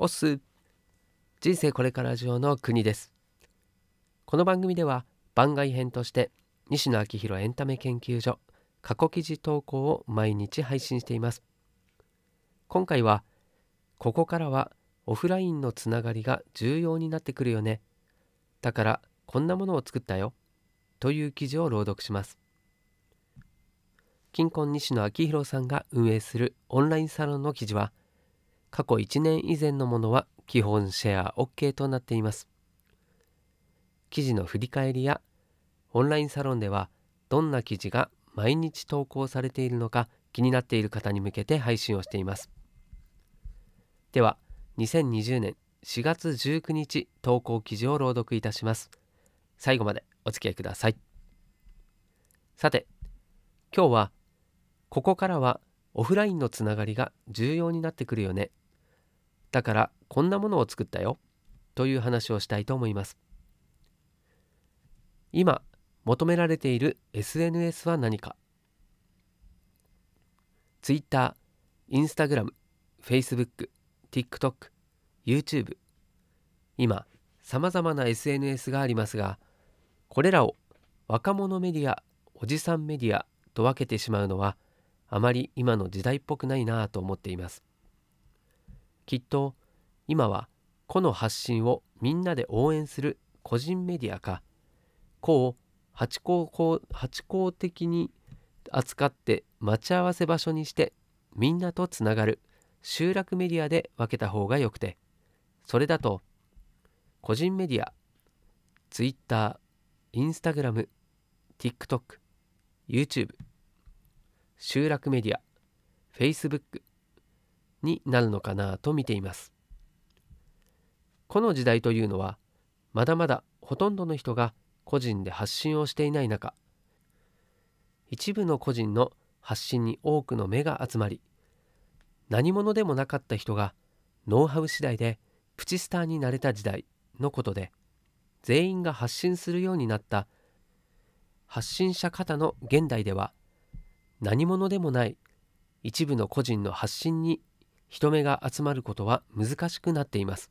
オス人生これから上の国です。この番組では番外編として西野昭弘エンタメ研究所過去記事投稿を毎日配信しています。今回はここからはオフラインのつながりが重要になってくるよね。だからこんなものを作ったよ。という記事を朗読します。金婚西野昭弘さんが運営するオンラインサロンの記事は過去1年以前のものは基本シェア OK となっています。記事の振り返りやオンラインサロンではどんな記事が毎日投稿されているのか気になっている方に向けて配信をしています。では2020年4月19日投稿記事を朗読いたします。最後までお付き合いください。さて今日はここからはオフラインのつながりが重要になってくるよねだからこんなものを作ったよ。という話をしたいと思います。今求められている SNS は何か？Twitter、Instagram、Facebook、TikTok、YouTube 今さまざまな SNS がありますがこれらを若者メディアおじさんメディアと分けてしまうのはあまり今の時代っぽくないなぁと思っています。きっと今は個の発信をみんなで応援する個人メディアか個を八公八公的に扱って待ち合わせ場所にしてみんなとつながる集落メディアで分けた方がよくてそれだと個人メディア Twitter、Instagram、TikTok、YouTube 集落メディア Facebook になるのかなと見ています。この時代というのはまだまだほとんどの人が個人で発信をしていない中一部の個人の発信に多くの目が集まり何者でもなかった人がノウハウ次第でプチスターになれた時代のことで全員が発信するようになった発信者方の現代では何者でもない一部の個人の発信に人目が集まることは難しくなっています。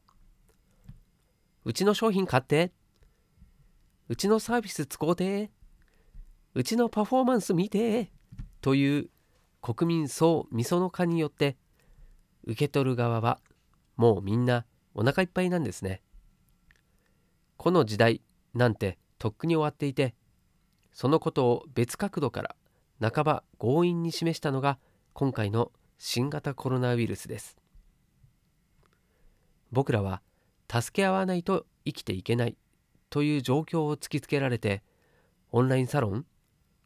うちの商品買ってうちのサービス使うてうちのパフォーマンス見てという国民総みその化によって受け取る側はもうみんなお腹いっぱいなんですね。この時代なんてとっくに終わっていてそのことを別角度から半ば強引に示したのが今回の新型コロナウイルスです。僕らは助け合わないと生きていけないという状況を突きつけられてオンラインサロン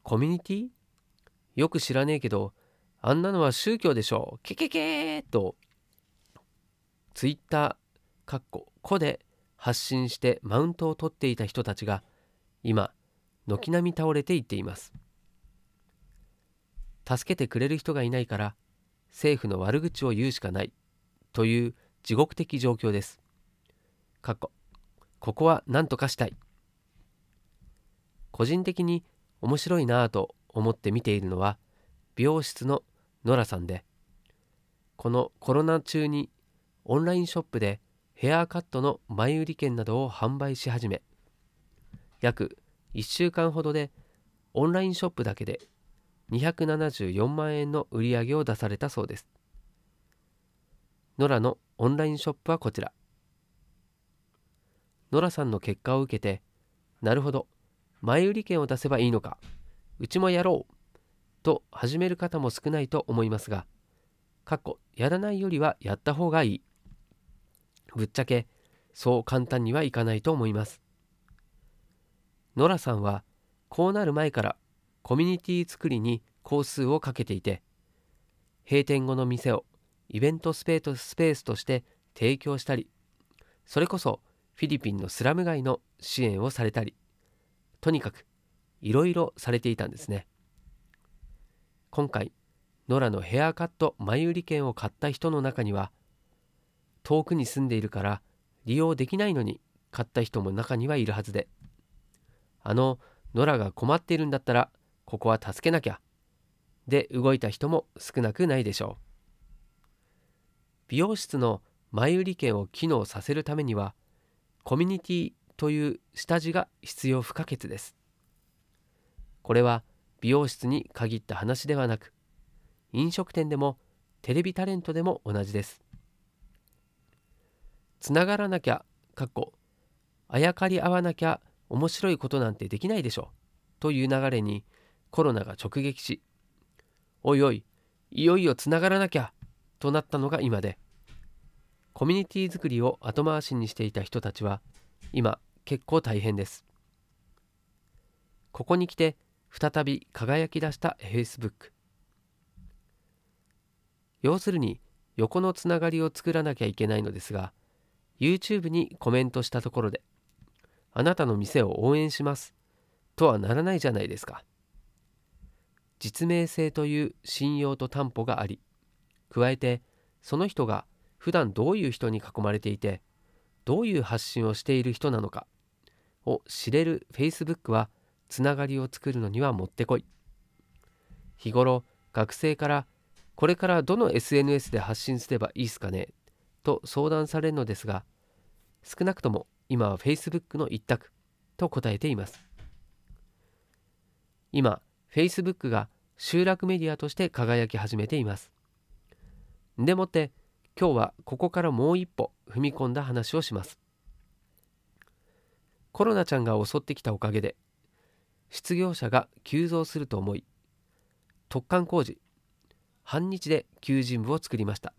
コミュニティよく知らねえけどあんなのは宗教でしょケケケーとツイッターかっこ個で発信してマウントを取っていた人たちが今軒並み倒れていっています。助けてくれる人がいないから政府の悪口を言うしかないという地獄的状況です。過去ここは何とかしたい。個人的に面白いなぁと思って見ているのは美容室のノラさんでこのコロナ中にオンラインショップでヘアカットの前売り券などを販売し始め約1週間ほどでオンラインショップだけで274万円の売り上げを出されたそうです。ノラのオンラインショップはこちら。ノラさんの結果を受けて、なるほど、前売り券を出せばいいのか、うちもやろう、と始める方も少ないと思いますが、かっこやらないよりはやった方がいい。ぶっちゃけ、そう簡単にはいかないと思います。ノラさんは、こうなる前からコミュニティ作りに工数をかけていて閉店後の店をイベントスペースとして提供したりそれこそフィリピンのスラム街の支援をされたりとにかくいろいろされていたんですね。今回ノラのヘアカット前売り券を買った人の中には遠くに住んでいるから利用できないのに買った人も中にはいるはずであのノラが困っているんだったらここは助けなきゃ。で動いた人も少なくないでしょう。美容室の前売り券を機能させるためにはコミュニティという下地が必要不可欠です。これは美容室に限った話ではなく飲食店でもテレビタレントでも同じです。つながらなきゃかっこあやかり合わなきゃ面白いことなんてできないでしょという流れにコロナが直撃しおいおいいよいよつながらなきゃとなったのが今で。コミュニティ作りを後回しにしていた人たちは今結構大変です。ここに来て再び輝き出した Facebook 要するに横のつながりを作らなきゃいけないのですが YouTube にコメントしたところであなたの店を応援しますとはならないじゃないですか。実名性という信用と担保があり加えてその人が普段どういう人に囲まれていてどういう発信をしている人なのかを知れる Facebook はつながりを作るのにはもってこい。日頃学生からこれからどの SNS で発信すればいいすかねと相談されるのですが少なくとも今は Facebook の一択と答えています。今 Facebook が集落メディアとして輝き始めています。でもって今日はここからもう一歩踏み込んだ話をします。コロナちゃんが襲ってきたおかげで失業者が急増すると思い突貫工事半日で求人部を作りました。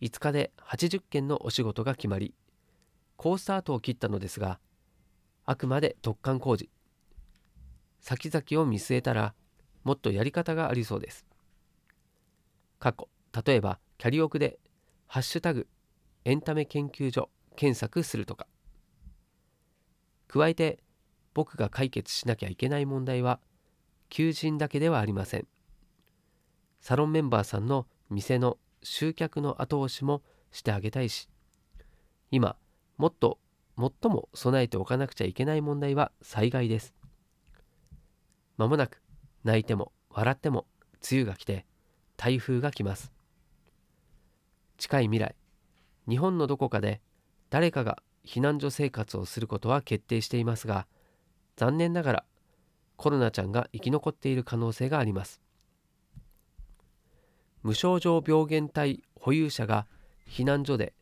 5日で80件のお仕事が決まり好スタートを切ったのですがあくまで突貫工事。先々を見据えたらもっとやり方がありそうです。過去例えばキャリオクで「ハッシュタグエンタメ研究所」検索するとか。加えて僕が解決しなきゃいけない問題は求人だけではありません。サロンメンバーさんの店の集客の後押しもしてあげたいし今もっと最も備えておかなくちゃいけない問題は災害です。まもなく泣いても笑っても梅雨が来て台風が来ます。近い未来日本のどこかで誰かが避難所生活をすることは決定していますが残念ながらコロナちゃんが生き残っている可能性があります。無症状病原体保有者が避難所で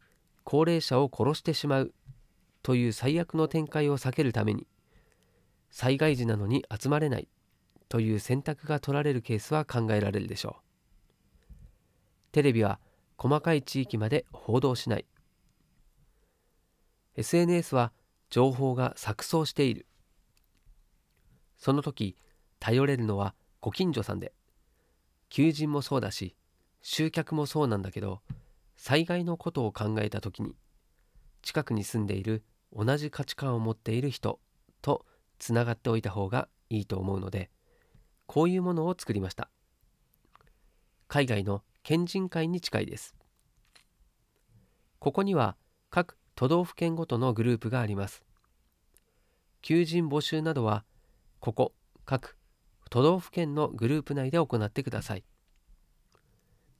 高齢者を殺してしまうという最悪の展開を避けるために災害時なのに集まれないという選択が取られるケースは考えられるでしょう。テレビは細かい地域まで報道しない。SNS は情報が錯綜している。その時頼れるのはご近所さんで。求人もそうだし集客もそうなんだけど災害のことを考えた時に近くに住んでいる同じ価値観を持っている人とつながっておいた方がいいと思うのでこういうものを作りました。海外の県人会に近いです。ここには各都道府県ごとのグループがあります。求人募集などはここ各都道府県のグループ内で行ってください。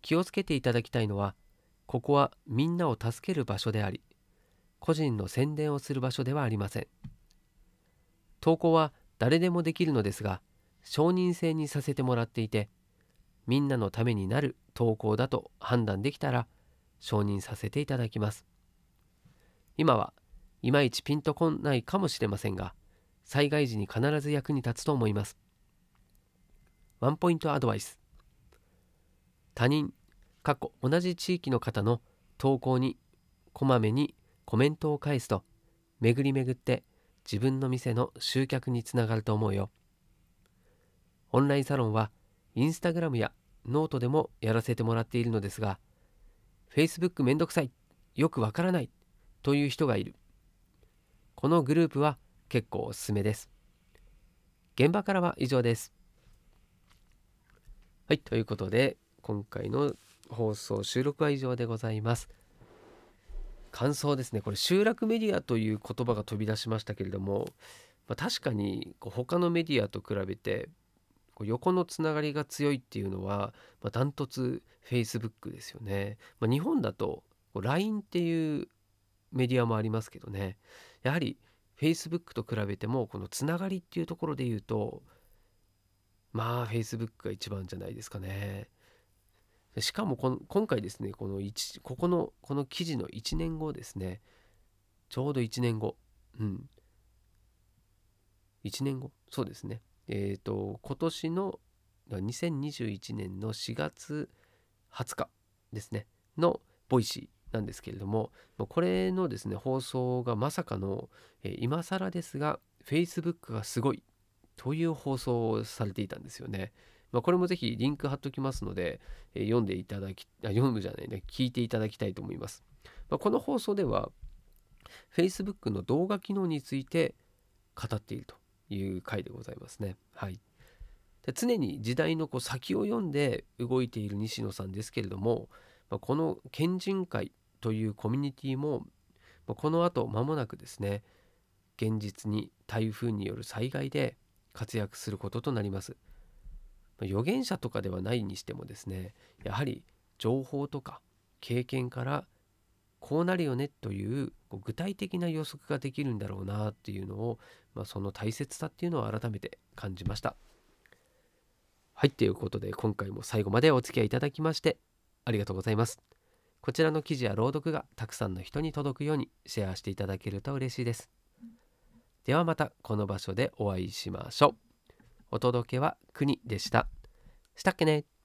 気をつけていただきたいのはここはみんなを助ける場所であり個人の宣伝をする場所ではありません。投稿は誰でもできるのですが承認制にさせてもらっていてみんなのためになる投稿だと判断できたら承認させていただきます。今はいまいちピンとこないかもしれませんが災害時に必ず役に立つと思います。ワンポイントアドバイス。他人過去同じ地域の方の投稿にこまめにコメントを返すと巡り巡って自分の店の集客につながると思うよ。オンラインサロンはインスタグラムやノートでもやらせてもらっているのですが Facebook めんどくさいよくわからないという人がいる。このグループは結構おすすめです。現場からは以上です。はいということで今回の放送収録は以上でございます。感想ですね。これ集落メディアという言葉が飛び出しましたけれども、まあ、確かに他のメディアと比べて横のつながりが強いっていうのは、まあ、ダントツ Facebook ですよね。まあ、日本だと LINE っていうメディアもありますけどね。やはり Facebook と比べてもこのつながりっていうところで言うとまあ Facebook が一番じゃないですかね。しかもこの今回ですねこの1ここのこの記事の1年後ですね。ちょうど1年後。うん。1年後。そうですね。え、ー、と今年の2021年の4月20日ですねの Voicy なんですけれどもこれのですね放送がまさかの、えー、今更ですが Facebook がすごいという放送をされていたんですよね。まあ、これもぜひリンク貼っときますので、えー、読んでいただきあ読むじゃないね聞いていただきたいと思います。まあ、この放送では Facebook の動画機能について語っているという回でございますね。はい、で常に時代のこう先を読んで動いている西野さんですけれども、まあ、この県人会というコミュニティも、まあ、この後間もなくですね現実に台風による災害で活躍することとなります。まあ、預言者とかではないにしてもですねやはり情報とか経験からこうなるよねというこう具体的な予測ができるんだろうなっていうのを、まあ、その大切さっていうのを改めて感じました。はいということで今回も最後までお付き合いいただきましてありがとうございます。こちらの記事や朗読がたくさんの人に届くようにシェアしていただけると嬉しいです。ではまたこの場所でお会いしましょう。お届けは国でした。したっけね